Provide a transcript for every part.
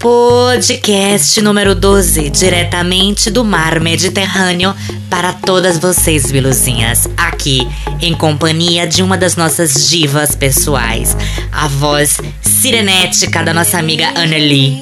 Podcast número 12, diretamente do mar Mediterrâneo para todas vocês, biluzinhas, aqui em companhia de uma das nossas divas pessoais, a voz sirenética da nossa amiga Anneli.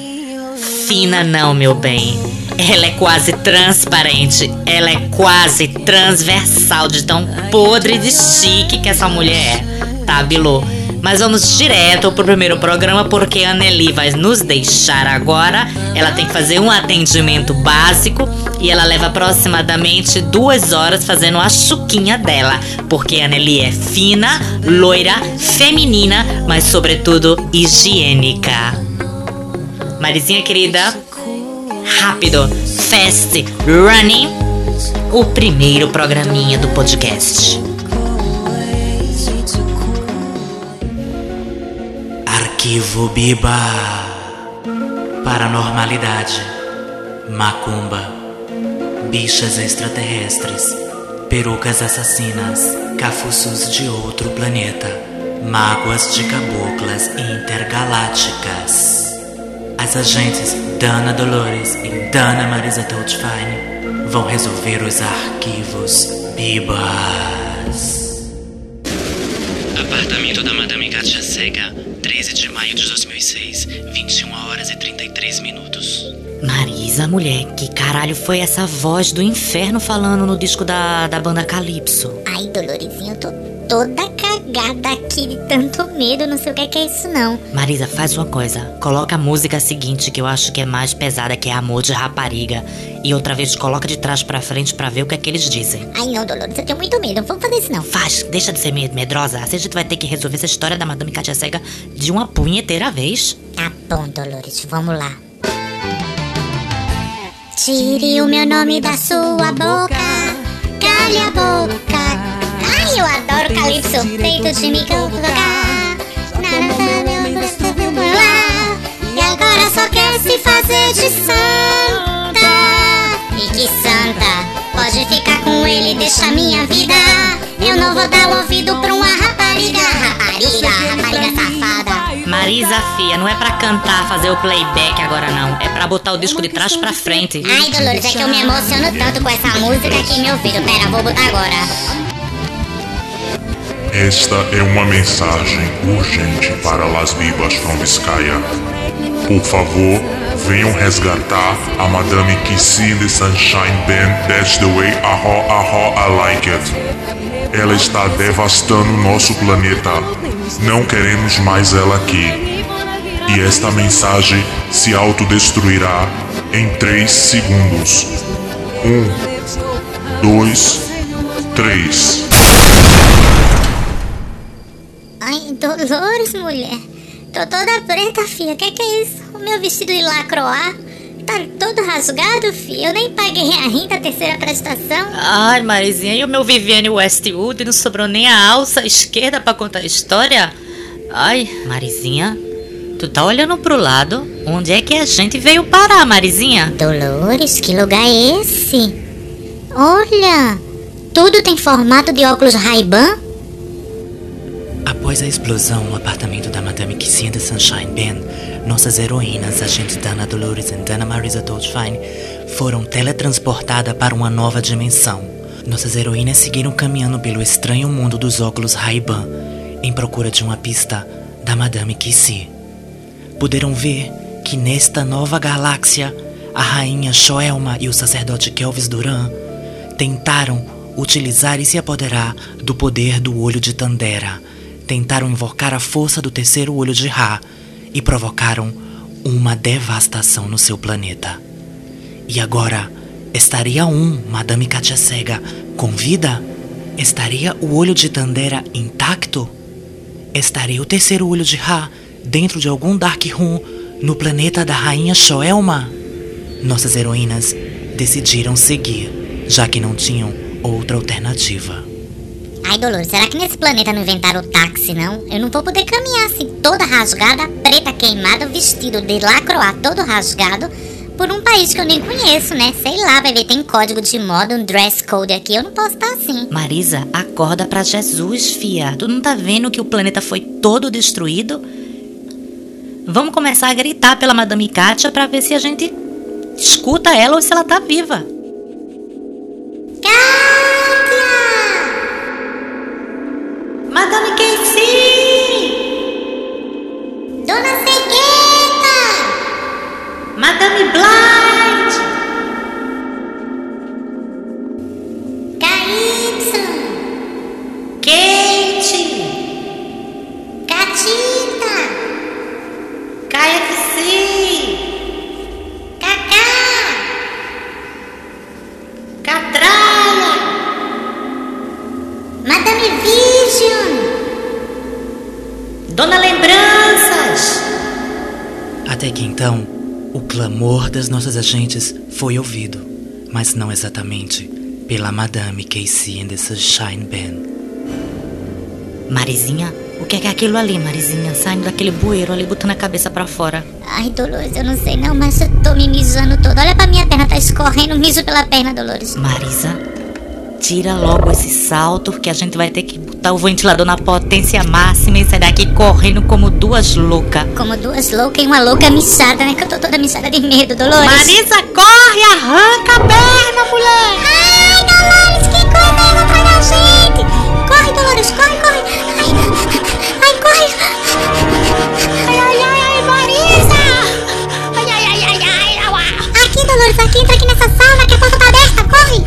Fina não, meu bem. Ela é quase transparente, ela é quase transversal de tão podre de chique que essa mulher é, tá, Bilu? Mas vamos direto pro primeiro programa porque a Nelly vai nos deixar agora. Ela tem que fazer um atendimento básico e ela leva aproximadamente duas horas fazendo a chuquinha dela. Porque a Nelly é fina, loira, feminina, mas sobretudo higiênica. Marizinha querida, rápido, fast, running, o primeiro programinha do podcast. Arquivo Biba. Paranormalidade. Macumba. Bichas extraterrestres. Perucas assassinas. Cafuços de outro planeta. Mágoas de caboclas intergalácticas. As agentes Dana Dolores e Dana Marisa Toadfine vão resolver os arquivos Bibas. Apartamento da Madame Katia Sega, 33 minutos. Marisa, mulher, que caralho foi essa voz do inferno falando no disco da, da banda Calypso? Ai, Dolorezinho, eu tô toda cagada aqui de tanto medo, não sei o que é, que é isso não. Marisa, faz uma coisa. Coloca a música seguinte, que eu acho que é mais pesada, que é Amor de Rapariga. E outra vez coloca de trás pra frente pra ver o que é que eles dizem. Ai não, Dolores, eu tenho muito medo, não vamos fazer isso não. Faz, deixa de ser med- medrosa. Assim a gente vai ter que resolver essa história da Madame Katia Cega de uma punheteira vez. Tá bom, Dolores, vamos lá. Tire o meu nome da sua boca, cale a boca. Ai, eu adoro Calypso, feito de me colocar. E agora só quer se fazer de santa. E que santa, pode ficar com ele, deixa minha vida. Eu não vou dar ouvido pra uma rapariga, rapariga, rapariga safada. Marisa, fia, não é pra cantar, fazer o playback agora não. É pra botar o disco de trás pra frente. Ai, Dolores, é que eu me emociono tanto com essa música aqui, meu filho. Pera, vou botar agora. Esta é uma mensagem urgente para Las Vivas from Vizcaya. Por favor, venham resgatar a Madame Kissy the Sunshine Band That's the way aho aho I like it. Ela está devastando nosso planeta. Não queremos mais ela aqui. E esta mensagem se autodestruirá em 3 segundos. 1, 2, 3. Ai, Dolores, mulher. Tô toda preta, filha. Que que é isso? O meu vestido de lacroix tá todo rasgado, filha. Eu nem paguei a terceira prestação. Ai, Marizinha, e o meu Viviane Westwood não sobrou nem a alça esquerda pra contar a história? Ai, Marizinha, tu tá olhando pro lado? Onde é que a gente veio parar, Marizinha? Dolores, que lugar é esse? Olha, tudo tem formato de óculos Ray-Ban. Após a explosão no apartamento da Madame Kissy the Sunshine Band, nossas heroínas, agentes Dana Dolores e Dana Marisa Toadfine, foram teletransportadas para uma nova dimensão. Nossas heroínas seguiram caminhando pelo estranho mundo dos óculos Ray-Ban, em procura de uma pista da Madame Kissy. Puderam ver que nesta nova galáxia, a rainha Shoelma e o sacerdote Kelvis Duran tentaram utilizar e se apoderar do poder do olho de Tandera. Tentaram invocar a força do terceiro olho de Ra e provocaram uma devastação no seu planeta. E agora, estaria um, Madame Katia Cega, com vida? Estaria o olho de Tandera intacto? Estaria o terceiro olho de Ra dentro de algum Dark Room no planeta da rainha Shoelma? Nossas heroínas decidiram seguir, já que não tinham outra alternativa. Ai, Dolores, será que nesse planeta não inventaram o táxi, não? Eu não vou poder caminhar assim, toda rasgada, preta queimada, vestido de lacroix todo rasgado, por um país que eu nem conheço, né? Sei lá, vai ver, tem código de moda, um dress code aqui, eu não posso estar assim. Marisa, acorda pra Jesus, fia. Tu não tá vendo que o planeta foi todo destruído? Vamos começar a gritar pela Madame Kátia pra ver se a gente escuta ela ou se ela tá viva. Madame Blind! O clamor das nossas agentes foi ouvido, mas não exatamente pela Madame Casey and the Sunshine Band. Marizinha, o que é, que é aquilo ali, Marizinha? Saindo daquele bueiro ali, botando a cabeça pra fora. Ai, Dolores, eu não sei não, mas eu tô me mijando toda. Olha pra minha perna, tá escorrendo mijo pela perna, Dolores. Marisa, tira logo esse salto, que a gente vai ter que botar o ventilador na potência máxima e sair daqui correndo como duas loucas. Como duas loucas e uma louca mijada, né? Que eu tô toda mijada de medo, Dolores. Marisa, corre, arranca a perna, mulher! Ai, Dolores, que coisa vai atrás da gente! Corre, Dolores, corre, corre! Ai, ai, corre! Ai, ai, ai, ai, Marisa! Ai, ai, ai, ai, ai, au, au. Aqui, Dolores, aqui, entra aqui nessa sala, que a porta tá aberta, corre!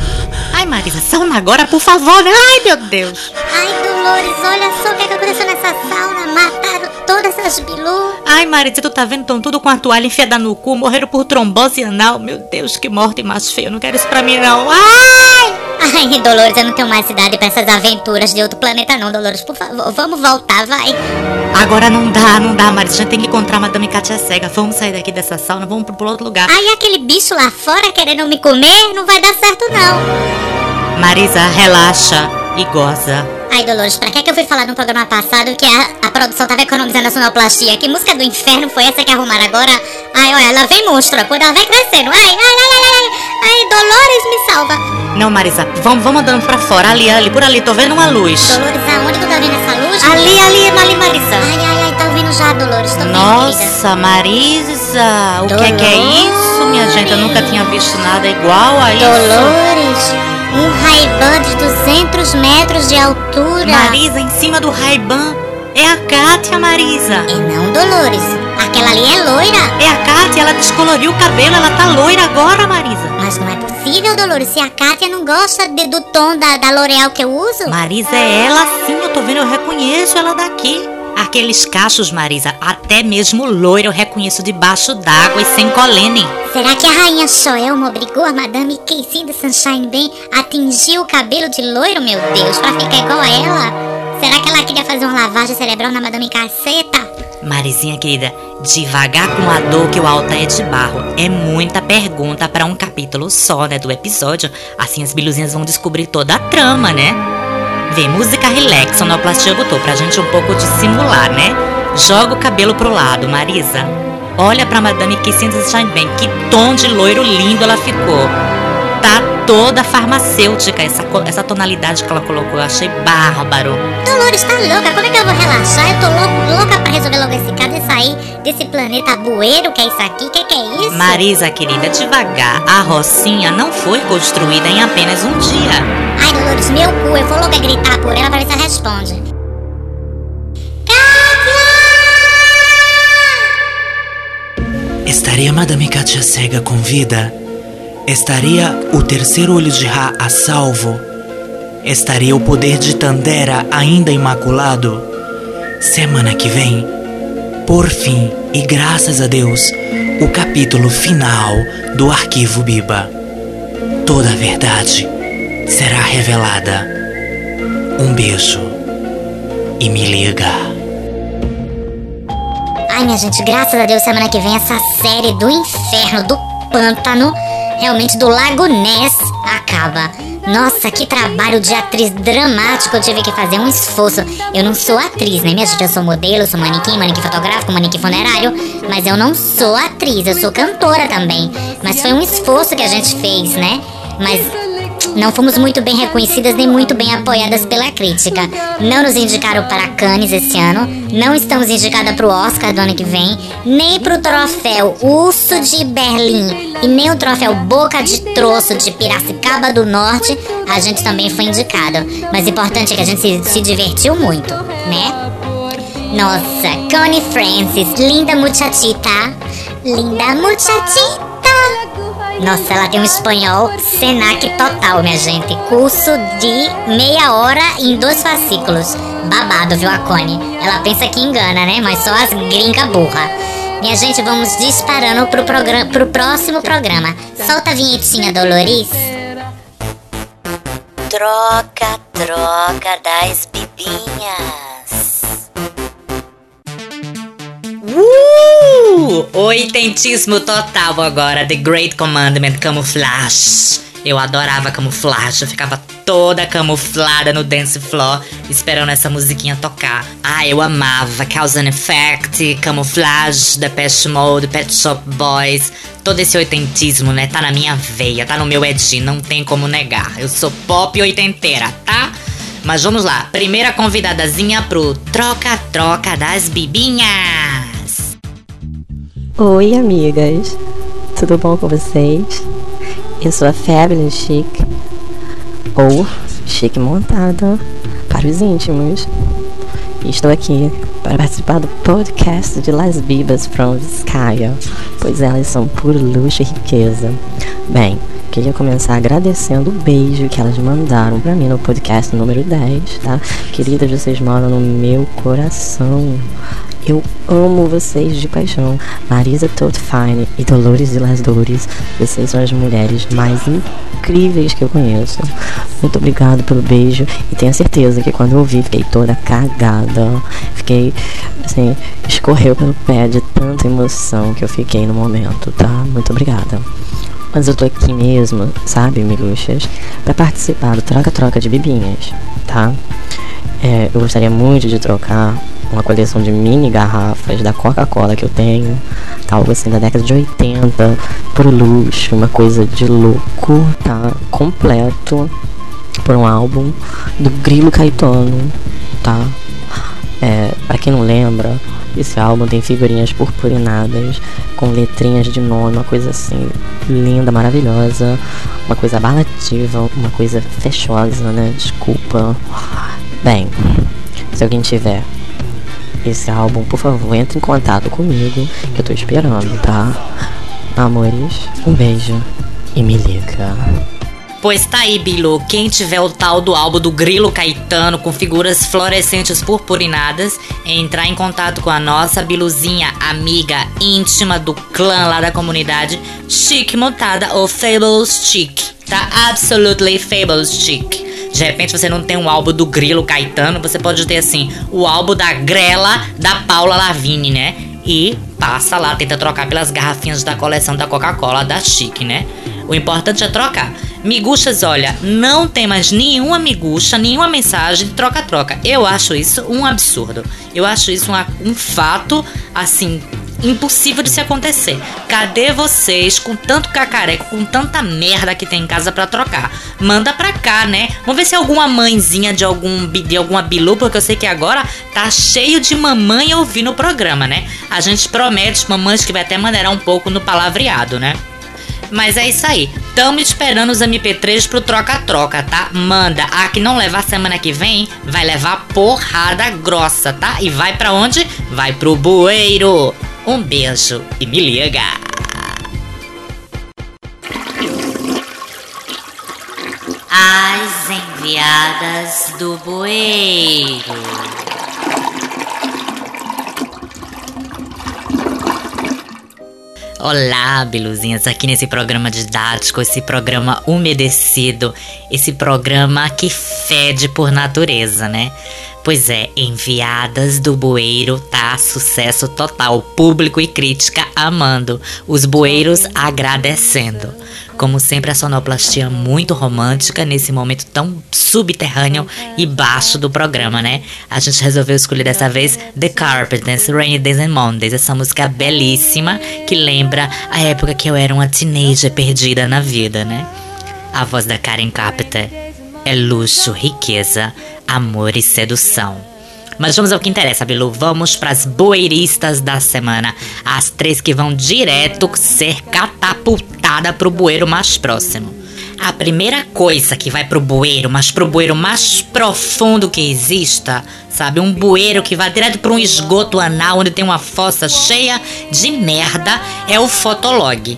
Ai, Marisa, sauna agora, por favor, né? Ai, meu Deus! Ai, Dolores, olha só o que, é que aconteceu nessa sauna. Mataram todas essas bilu. Ai, Marisa, tu tá vendo? Tão tudo com a toalha enfiada no cu, morreram por trombose anal. Meu Deus, que morte mais feia. Eu não quero isso pra mim, não. Ai! Ai, Dolores, eu não tenho mais idade pra essas aventuras de outro planeta, não, Dolores. Por favor, vamos voltar, vai. Agora não dá, não dá, Marisa. A gente tem que encontrar a Madame Katia Cega. Vamos sair daqui dessa sauna, vamos pro outro lugar. Ai, aquele bicho lá fora querendo me comer, não vai dar certo, não. Marisa, relaxa e goza. Ai, Dolores, pra que, que eu fui falar no programa passado que a, a produção tava economizando a sonoplastia? Que música do inferno foi essa que arrumaram agora? Ai, olha, ela vem monstro, quando ela vai crescendo. Ai, ai, ai, ai, ai, ai, Dolores, me salva. Não, Marisa, vamos, vamos andando pra fora. Ali, ali, por ali, tô vendo uma luz. Dolores, aonde tu tá vendo essa luz? Ali, ali, ali, Marisa. Ai, ai, ai, tá ouvindo já, Dolores, tô vendo. Nossa, Marisa, o que é que é isso, minha gente? Eu nunca tinha visto nada igual a isso. Dolores, um Ray-Ban de 200 metros de altura. Marisa, em cima do Ray-Ban. É a Kátia, Marisa. É não, Dolores. Aquela ali é loira. É a Kátia, ela descoloriu o cabelo, ela tá loira agora, Marisa. Mas não é possível, Dolores. Se a Kátia não gosta de- do tom da, da L'Oreal que eu uso. Marisa é ela sim, eu tô vendo, eu reconheço ela daqui. Aqueles cachos, Marisa, até mesmo loira eu reconheço debaixo d'água e sem colene. Será que a rainha Shoelma obrigou a Madame Casey de Sunshine Bem a atingir o cabelo de loiro, meu Deus, pra ficar igual a ela? Será que ela queria fazer uma lavagem cerebral na Madame Caceta? Marizinha querida, devagar com a dor que o alta é de barro. É muita pergunta pra um capítulo só, né, do episódio. Assim as biluzinhas vão descobrir toda a trama, né? Vê, música relax, sonoplastia botou pra gente um pouco dissimular, né? Joga o cabelo pro lado, Marisa. Olha pra Madame Kissinda Shine bem, que tom de loiro lindo ela ficou. Tá toda farmacêutica essa, essa tonalidade que ela colocou, eu achei bárbaro. Dolores tá louca, como é que eu vou relaxar? Eu tô louco, louca pra resolver logo esse caso e sair desse planeta bueiro, que é isso aqui? Que que é isso? Marisa, querida, devagar. A Rocinha não foi construída em apenas um dia. Ai, Dolores, meu cu, eu vou logo é gritar por ela pra ver se ela responde. Estaria Madame Katia Cega com vida? Estaria o terceiro olho de Ra a salvo? Estaria o poder de Tandera ainda imaculado? Semana que vem, por fim e graças a Deus, o capítulo final do Arquivo Biba. Toda a verdade será revelada. Um beijo e me liga. Ai, minha gente, graças a Deus, semana que vem essa série do inferno, do pântano, realmente do Lago Ness, acaba. Nossa, que trabalho de atriz dramático eu tive que fazer, um esforço. Eu não sou atriz, né, minha gente? Eu sou modelo, sou manequim, manequim fotográfico, manequim funerário, mas eu não sou atriz, eu sou cantora também. Mas foi um esforço que a gente fez, né? Mas não fomos muito bem reconhecidas nem muito bem apoiadas pela crítica. Não nos indicaram para Cannes esse ano, não estamos indicadas para o Oscar do ano que vem, nem para o troféu Urso de Berlim e nem o troféu Boca de Troço de Piracicaba do Norte, a gente também foi indicado. Mas o importante é que a gente se, se divertiu muito, né? Nossa, Connie Francis, linda muchachita, linda muchachita. Nossa, ela tem um espanhol Senac total, minha gente. Curso de meia hora em dois fascículos. Babado, viu, a Connie? Ela pensa que engana, né? Mas só as gringa burra. Minha gente, vamos disparando pro, programa, pro próximo programa. Solta a vinhetinha, Dolores. Troca, troca das bibinhas. Uh! Oitentismo total agora. The Great Commandment Camouflage. Eu adorava camuflagem, eu ficava toda camuflada no dance floor, esperando essa musiquinha tocar. Ah, eu amava Cause and Effect, Camouflage, Depeche Mode, Pet Shop Boys. Todo esse oitentismo, né, tá na minha veia, tá no meu edinho, não tem como negar. Eu sou pop oitenteira, tá? Mas vamos lá, primeira convidadazinha pro Troca-Troca das Bibinhas. Oi, amigas. Tudo bom com vocês? Eu sou a Fabulous Chic, ou Chic Montada, para os íntimos. E estou aqui para participar do podcast de Las Bibas from Vizcaya, pois elas são puro luxo e riqueza. Bem, queria começar agradecendo o beijo que elas mandaram para mim no podcast número 10, tá? Queridas, vocês moram no meu coração. Eu amo vocês de paixão. Marisa Todfine e Dolores de Las Dores. Vocês são as mulheres mais incríveis que eu conheço. Muito obrigado pelo beijo. E tenho certeza que quando eu ouvi, fiquei toda cagada. Fiquei, assim, escorreu pelo pé de tanta emoção que eu fiquei no momento, tá? Muito obrigada. Mas eu tô aqui mesmo, sabe, miguxas, para participar do troca-troca de bibinhas, tá? É, eu gostaria muito de trocar uma coleção de mini garrafas da Coca-Cola que eu tenho, algo assim da década de 80, pro luxo, uma coisa de louco, tá? Completo por um álbum do Grilo Caetano, tá? É, quem não lembra, esse álbum tem figurinhas purpurinadas com letrinhas de nome, uma coisa assim linda, maravilhosa, uma coisa abalativa, uma coisa fechosa, né? Desculpa. Bem, se alguém tiver esse álbum, por favor, entre em contato comigo, que eu tô esperando, tá? Amores, um beijo e me liga. Pois tá aí, Bilu. Quem tiver o tal do álbum do Grilo Caetano com figuras fluorescentes purpurinadas, entrar em contato com a nossa Biluzinha, amiga íntima do clã lá da comunidade, Chic Montada ou Fables Chic. Tá absolutely Fables Chic. De repente você não tem um álbum do Grilo Caetano, você pode ter assim, o álbum da Grela da Paula Lavigne, né? E passa lá, tenta trocar pelas garrafinhas da coleção da Coca-Cola da Chique, né? O importante é trocar. Miguxas, olha, não tem mais nenhuma miguxa, nenhuma mensagem de troca-troca. Eu acho isso um absurdo. Eu acho isso um, um fato, assim, impossível de se acontecer. Cadê vocês com tanto cacareco, com tanta merda que tem em casa para trocar? Manda pra cá, né? Vamos ver se alguma mãezinha de algum de alguma bilu, porque eu sei que agora tá cheio de mamãe ouvindo o programa, né? A gente promete mamães que vai até maneirar um pouco no palavreado, né? Mas é isso aí. Tamo esperando os MP3 pro troca-troca, tá? Manda. A que não levar semana que vem, vai levar porrada grossa, tá? E vai para onde? Vai pro bueiro. Um beijo e me liga! As enviadas do bueiro. Olá, beluzinhas, aqui nesse programa didático, esse programa umedecido, esse programa que fede por natureza, né? Pois é, Enviadas do Bueiro tá sucesso total, público e crítica amando, os bueiros agradecendo. Como sempre, a sonoplastia muito romântica nesse momento tão subterrâneo e baixo do programa, né? A gente resolveu escolher dessa vez The Carpenters, Rainy Days and Mondays, essa música belíssima que lembra a época que eu era uma teenager perdida na vida, né? A voz da Karen Carpenter é luxo, riqueza, amor e sedução. Mas vamos ao que interessa, Bilu. Vamos para as bueiristas da semana. As três que vão direto ser catapultada pro bueiro mais próximo. A primeira coisa que vai pro bueiro, mas pro bueiro mais profundo que exista, sabe? Um bueiro que vai direto para um esgoto anal onde tem uma fossa cheia de merda, é o Fotolog.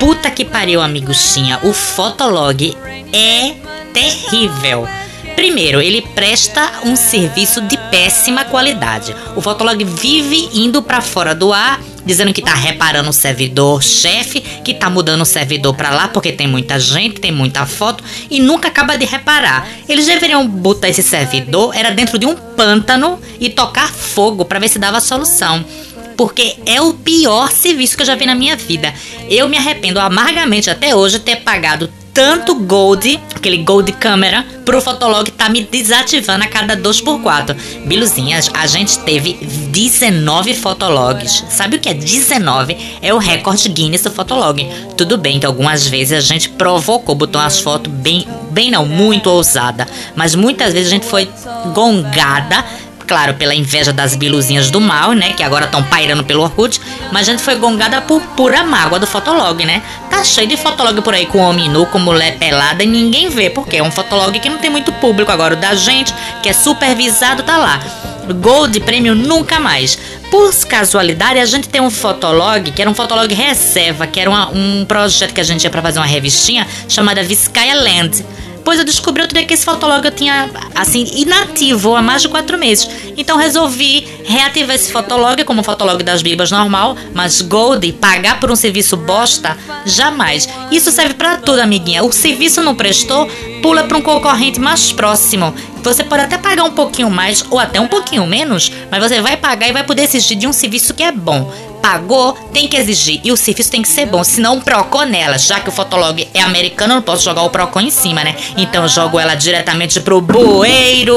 Puta que pariu, amiguchinha. O Fotolog é terrível. Primeiro, ele presta um serviço de péssima qualidade. O Fotolog vive indo para fora do ar, dizendo que tá reparando o servidor chefe, que tá mudando o servidor para lá porque tem muita gente, tem muita foto e nunca acaba de reparar. Eles deveriam botar esse servidor era dentro de um pântano e tocar fogo para ver se dava solução porque é o pior serviço que eu já vi na minha vida. Eu me arrependo amargamente até hoje ter pagado tanto Gold, aquele Gold câmera, pro Fotolog tá me desativando a cada 2x4. Biluzinhas, a gente teve 19 Fotologs. Sabe o que é 19? É o recorde Guinness do Fotolog. Tudo bem que algumas vezes a gente provocou, botou umas fotos bem, bem não, muito ousada. Mas muitas vezes a gente foi gongada claro, pela inveja das biluzinhas do mal, né? Que agora estão pairando pelo Orkut. Mas a gente foi gongada por pura mágoa do Fotolog, né? Tá cheio de Fotolog por aí com homem nu, com mulher pelada e ninguém vê, porque é um Fotolog que não tem muito público agora. O da gente, que é supervisado, tá lá. Gold Prêmio nunca mais. Por casualidade, a gente tem um fotolog, que era um fotolog reserva, que era uma, um projeto que a gente ia para fazer uma revistinha chamada Vizcaya Land. Pois eu descobri outro dia que esse fotolog eu tinha, assim, inativo há mais de quatro meses. Então resolvi reativar esse fotolog como fotolog das Bibas normal, mas Gold, pagar por um serviço bosta, jamais. Isso serve para tudo, amiguinha. O serviço não prestou, pula para um concorrente mais próximo. Você pode até pagar um pouquinho mais ou até um pouquinho menos, mas você vai pagar e vai poder exigir de um serviço que é bom. Pagou, tem que exigir. E o serviço tem que ser bom, senão um Procon nela. Já que o Fotolog é americano, eu não posso jogar o Procon em cima, né? Então eu jogo ela diretamente pro bueiro.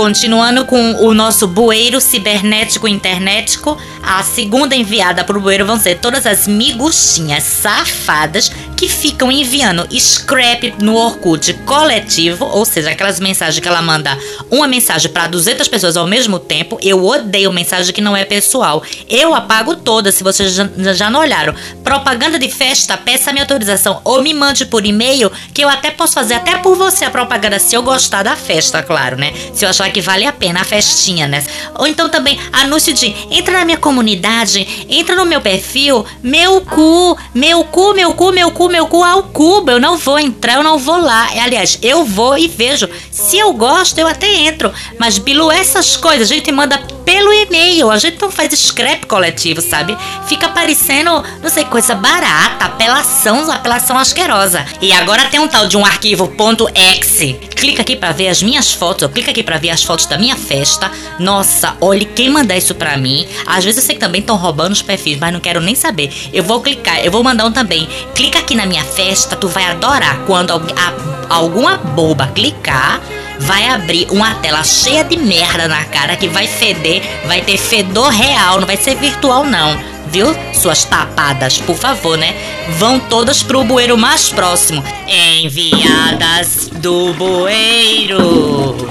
Continuando com o nosso bueiro cibernético internetico, a segunda enviada pro bueiro vão ser todas as miguxinhas safadas que ficam enviando scrap no Orkut coletivo, ou seja, aquelas mensagens que ela manda uma mensagem para 200 pessoas ao mesmo tempo. Eu odeio mensagem que não é pessoal. Eu apago todas, se vocês já, não olharam. Propaganda de festa, peça minha autorização ou me mande por e-mail, que eu até posso fazer até por você a propaganda se eu gostar da festa, claro, né? Se eu achar que vale a pena a festinha, né? Ou então também anúncio de entra na minha comunidade, entra no meu perfil, meu cu, meu cu, meu cu, meu cu, meu cu ao cubo. Eu não vou entrar, eu não vou lá. Aliás, eu vou e vejo. Se eu gosto, eu até entro. Mas, Bilu, essas coisas a gente manda pelo e-mail. A gente não faz scrap coletivo, sabe? Fica parecendo, não sei, coisa barata, apelação, apelação asquerosa. E agora tem um tal de um arquivo .exe. Clica aqui para ver as minhas fotos, clica aqui para ver as fotos da minha festa. Nossa, olhe quem mandar isso pra mim. Às vezes eu sei que também estão roubando os perfis, mas não quero nem saber. Eu vou clicar, eu vou mandar um também. Clica aqui na minha festa, tu vai adorar quando a, alguma boba clicar vai abrir uma tela cheia de merda na cara que vai feder, vai ter fedor real, não vai ser virtual não. Viu? Suas tapadas, por favor, né? Vão todas pro bueiro mais próximo. Enviadas do bueiro.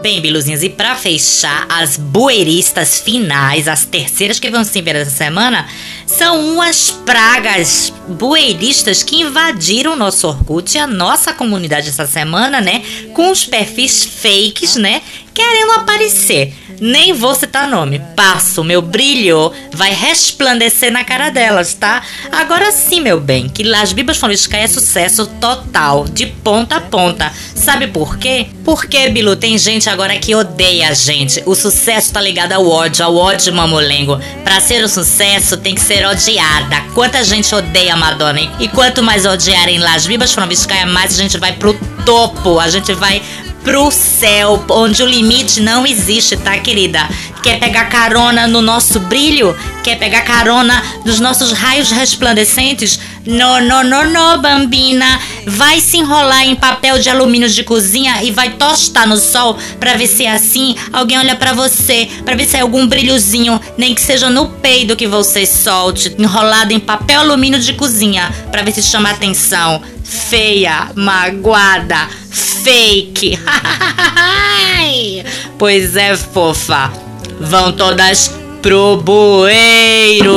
Bem, Biluzinhas, e para fechar, as bueiristas finais, as terceiras que vão se ver essa semana, são umas pragas bueiristas que invadiram nosso Orkut e a nossa comunidade essa semana, né? Com os perfis fakes, né? Querendo aparecer. Nem vou citar nome. Passo, meu brilho vai resplandecer na cara delas, tá? Agora sim, meu bem, que Las Bibas Fonisca é sucesso total, de ponta a ponta. Sabe por quê? Porque, Bilu, tem gente agora que odeia a gente. O sucesso tá ligado ao ódio, ao ódio mamulengo. Pra ser um sucesso, tem que ser odiada. Quanta gente odeia Madonna? E quanto mais odiarem Las Bibas Fonisca, mais a gente vai pro topo. A gente vai pro céu, onde o limite não existe, tá, querida? Quer pegar carona no nosso brilho? Quer pegar carona nos nossos raios resplandecentes? No, no, no, no, bambina. vai se enrolar em papel de alumínio de cozinha e vai tostar no sol pra ver se é assim alguém olha pra você, pra ver se é algum brilhozinho, nem que seja no peido que você solte, enrolado em papel alumínio de cozinha, pra ver se chama atenção. Feia, magoada, fake. pois é, fofa. Vão todas pro bueiro.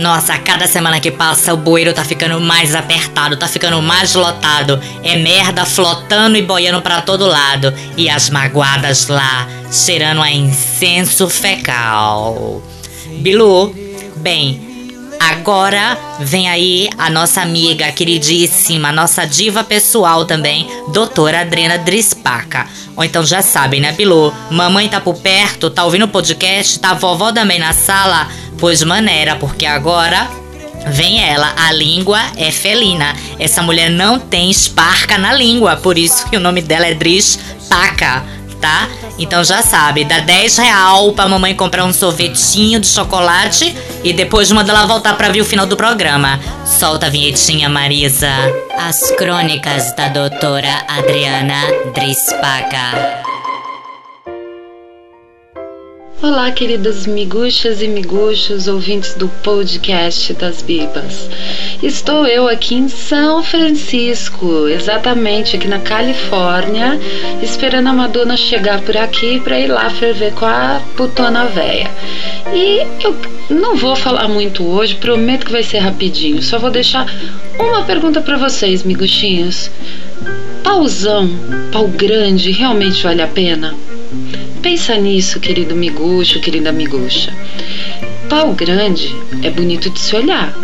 Nossa, cada semana que passa o bueiro tá ficando mais apertado, tá ficando mais lotado. É merda flotando e boiando para todo lado. E as magoadas lá, cheirando a incenso fecal. Bilu, bem, agora vem aí a nossa amiga queridíssima, nossa diva pessoal também, doutora Adriana Drispaca. Ou então já sabem, né, Bilu? Mamãe tá por perto, tá ouvindo o podcast, tá vovó também na sala Pois maneira, porque agora Vem ela, a língua é felina. Essa mulher não tem esparca na língua, por isso que o nome dela é Dris Paca, tá? Então já sabe, dá 10 real pra mamãe comprar um sorvetinho de chocolate e depois manda ela voltar pra ver o final do programa. Solta a vinhetinha, Marisa. As crônicas da doutora Adriana Drispaca. Olá, queridas miguxas e miguxos, ouvintes do podcast das Bibas. Estou eu aqui em São Francisco, exatamente aqui na Califórnia, esperando a Madonna chegar por aqui para ir lá ferver com a putona véia. E eu não vou falar muito hoje, prometo que vai ser rapidinho. Só vou deixar uma pergunta para vocês, miguxinhos. Pauzão, pau grande, realmente vale a pena? Pensa nisso, querido miguxo, querida miguxa. Pau grande é bonito de se olhar,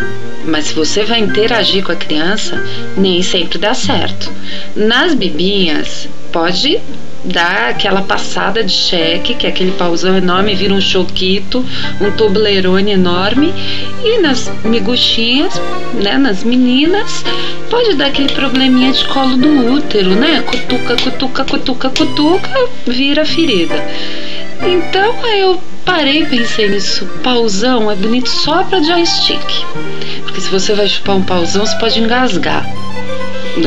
mas se você vai interagir com a criança, nem sempre dá certo. Nas bibinhas, pode dar aquela passada de cheque, que é aquele pauzão enorme vira um choquito, um toblerone enorme, e nas miguxinhas, né, nas meninas, pode dar aquele probleminha de colo do útero, né? Cutuca, cutuca, cutuca, cutuca, vira ferida. Então eu parei e pensei nisso. Pauzão é bonito só para joystick. Porque se você vai chupar um pauzão, você pode engasgar.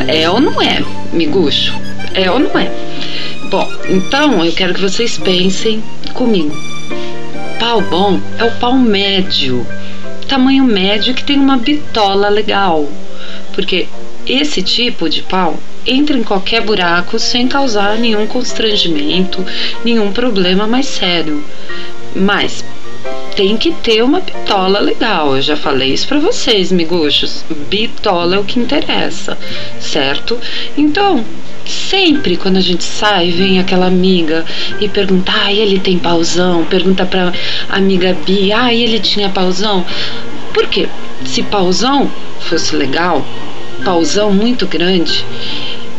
É ou não é, miguxo? É ou não é? Bom, então eu quero que vocês pensem comigo. Pau bom é o pau médio, tamanho médio que tem uma bitola legal. Porque esse tipo de pau entra em qualquer buraco sem causar nenhum constrangimento, nenhum problema mais sério. Mas tem que ter uma bitola legal. Eu já falei isso para vocês, miguxos. Bitola é o que interessa, certo? Então, sempre quando a gente sai, vem aquela amiga e pergunta: "Ah, ele tem pauzão?" Pergunta para amiga Bi: "Ah, ele tinha pauzão?" Por quê? Se pauzão fosse legal, pauzão muito grande,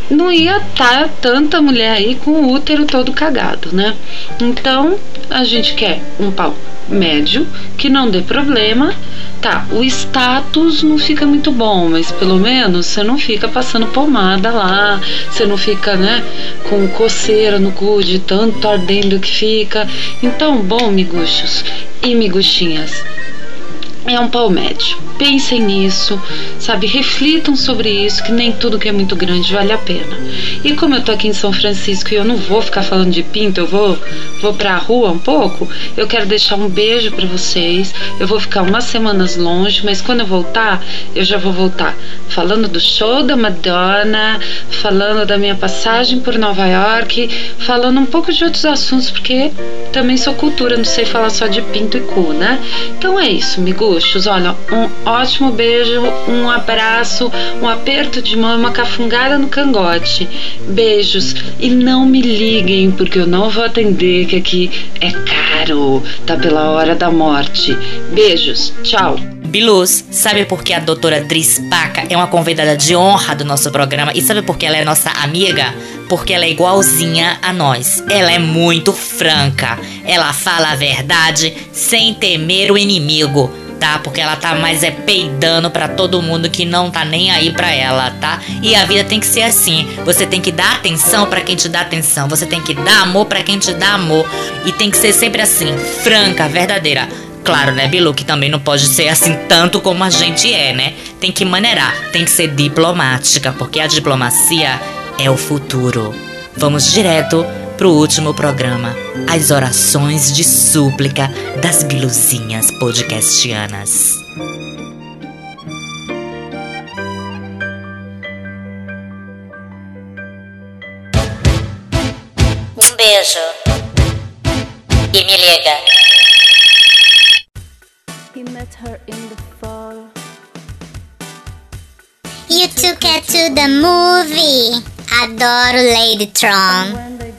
não ia estar tá tanta mulher aí com o útero todo cagado, né? Então, a gente quer um pau médio, que não dê problema. Tá, o status não fica muito bom, mas pelo menos você não fica passando pomada lá, você não fica, né, com coceira no cu de tanto ardendo que fica. Então, bom, miguxos e miguxinhas, é um pau médio. Pensem nisso, sabe? Reflitam sobre isso, que nem tudo que é muito grande vale a pena. E como eu tô aqui em São Francisco e eu não vou ficar falando de pinto, eu vou, vou pra rua um pouco, eu quero deixar um beijo para vocês. Eu vou ficar umas semanas longe, mas quando eu voltar, eu já vou voltar falando do show da Madonna, falando da minha passagem por Nova York, falando um pouco de outros assuntos, porque também sou cultura, não sei falar só de pinto e cu, né? Então é isso, miguxos. Olha, um ótimo beijo, um abraço, um aperto de mão, uma cafungada no cangote. Beijos e não me liguem porque eu não vou atender que aqui é caro, tá pela hora da morte. Beijos, tchau. Biluz, sabe por que a doutora Dris Paca é uma convidada de honra do nosso programa? E sabe por que ela é nossa amiga? Porque ela é igualzinha a nós. Ela é muito franca. Ela fala a verdade sem temer o inimigo tá? Porque ela tá mais é peidando para todo mundo que não tá nem aí para ela, tá? E a vida tem que ser assim. Você tem que dar atenção para quem te dá atenção. Você tem que dar amor para quem te dá amor. E tem que ser sempre assim, franca, verdadeira. Claro, né, Bilu, que também não pode ser assim tanto como a gente é, né? Tem que maneirar, tem que ser diplomática, porque a diplomacia é o futuro. Vamos direto pro último programa, as orações de súplica das biluzinhas podcastianas. Um beijo. E me liga. He met her in the fall. You took her to the movie. Adoro Lady Tron.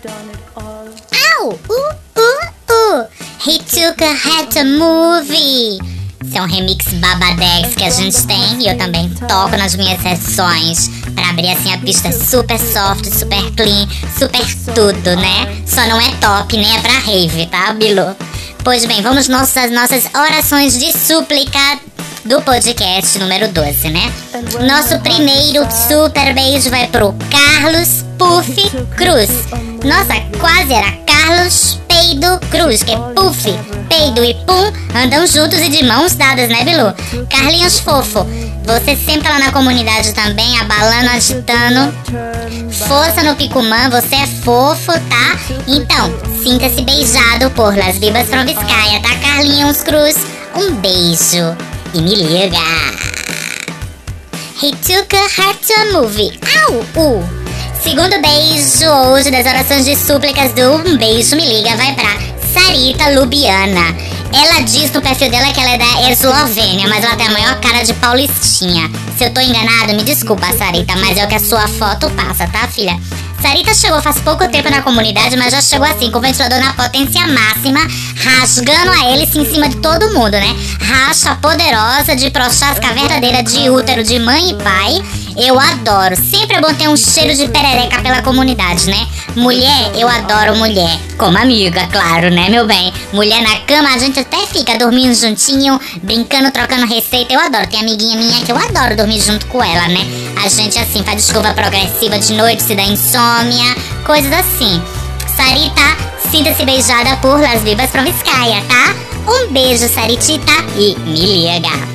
Au! Uh, uh, uh. He took her to movie. Esse é um remix babadex que a gente tem e eu também toco nas minhas sessões pra abrir assim a pista super soft, super clean, super tudo, né? Só não é top, nem é pra rave, tá, Bilu? Pois bem, vamos nossas nossas orações de súplica do podcast número 12, né? Nosso primeiro super beijo vai pro Carlos Puff Cruz. Nossa, quase era Carlos Peido Cruz, que é Puff, Peido e Pum andam juntos e de mãos dadas, né, Bilu? Carlinhos Fofo, você sempre lá na comunidade também, abalando, agitando. Força no Picumã, você é fofo, tá? Então, sinta-se beijado por Las Vivas from tá, Carlinhos Cruz? Um beijo e me liga. He took her to a movie. Au! Uh. Segundo beijo hoje das orações de súplicas do Um Beijo Me Liga vai pra Sarita Lubiana. Ela diz no perfil dela que ela é da Eslovênia, mas ela tem a maior cara de paulistinha. Se eu tô enganado, me desculpa, Sarita, mas é o que a sua foto passa, tá, filha? Sarita chegou faz pouco tempo na comunidade, mas já chegou assim, com o ventilador na potência máxima, rasgando a hélice em cima de todo mundo, né? Racha poderosa de prochasca verdadeira de útero de mãe e pai. Eu adoro. Sempre é bom ter um cheiro de perereca pela comunidade, né? Mulher, eu adoro mulher. Como amiga, claro, né, meu bem? Mulher na cama, a gente até fica dormindo juntinho, brincando, trocando receita. Eu adoro. Tem amiguinha minha que eu adoro dormir junto com ela, né? A gente, assim, faz desculpa progressiva de noite, se dá insônia, coisas assim. Sarita, sinta-se beijada por Las Vivas Proviscaia, tá? Um beijo, Saritita, e me liga.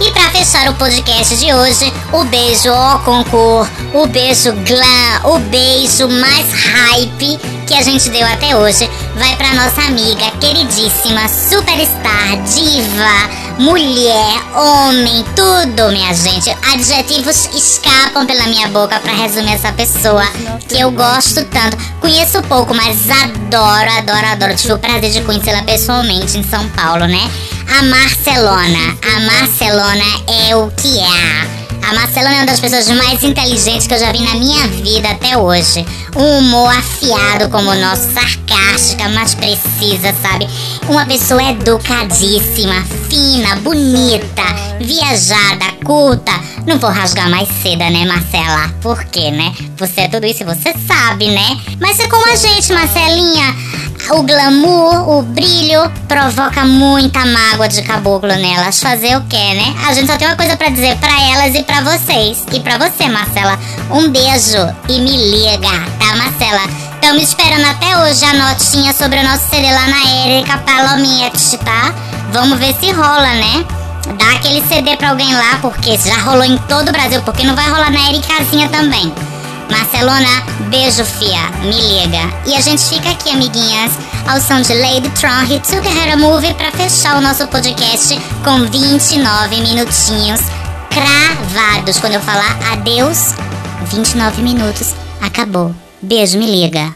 E pra fechar o podcast de hoje, o beijo ó concurso, o beijo glam, o beijo mais hype que a gente deu até hoje vai pra nossa amiga queridíssima, superstar, diva, mulher, homem, tudo, minha gente. Adjetivos escapam pela minha boca pra resumir essa pessoa que eu gosto tanto. Conheço pouco, mas adoro, adoro, adoro. Tive o prazer de conhecê-la pessoalmente em São Paulo, né? A Marcelona. A Marcelona é o que é. A Marcelona é uma das pessoas mais inteligentes que eu já vi na minha vida até hoje. Um humor afiado como o nosso, sarcástica, mas precisa, sabe? Uma pessoa educadíssima, fina, bonita, viajada, culta. Não vou rasgar mais seda, né, Marcela? Por quê, né? Você é tudo isso e você sabe, né? Mas é como a gente, Marcelinha. O glamour, o brilho provoca muita mágoa de caboclo nelas. Fazer o quê, né? A gente só tem uma coisa pra dizer pra elas e pra vocês. E pra você, Marcela. Um beijo e me liga, tá, Marcela? Estamos esperando até hoje a notinha sobre o nosso CD lá na Erika Palomiette, tá? Vamos ver se rola, né? Dá aquele CD pra alguém lá, porque já rolou em todo o Brasil, porque não vai rolar na Ericazinha também. Marcelona, beijo, fia. Me liga. E a gente fica aqui, amiguinhas, ao som de Lady Tron e Took Her a Movie pra fechar o nosso podcast com 29 minutinhos cravados. Quando eu falar adeus, 29 minutos. Acabou. Beijo, me liga.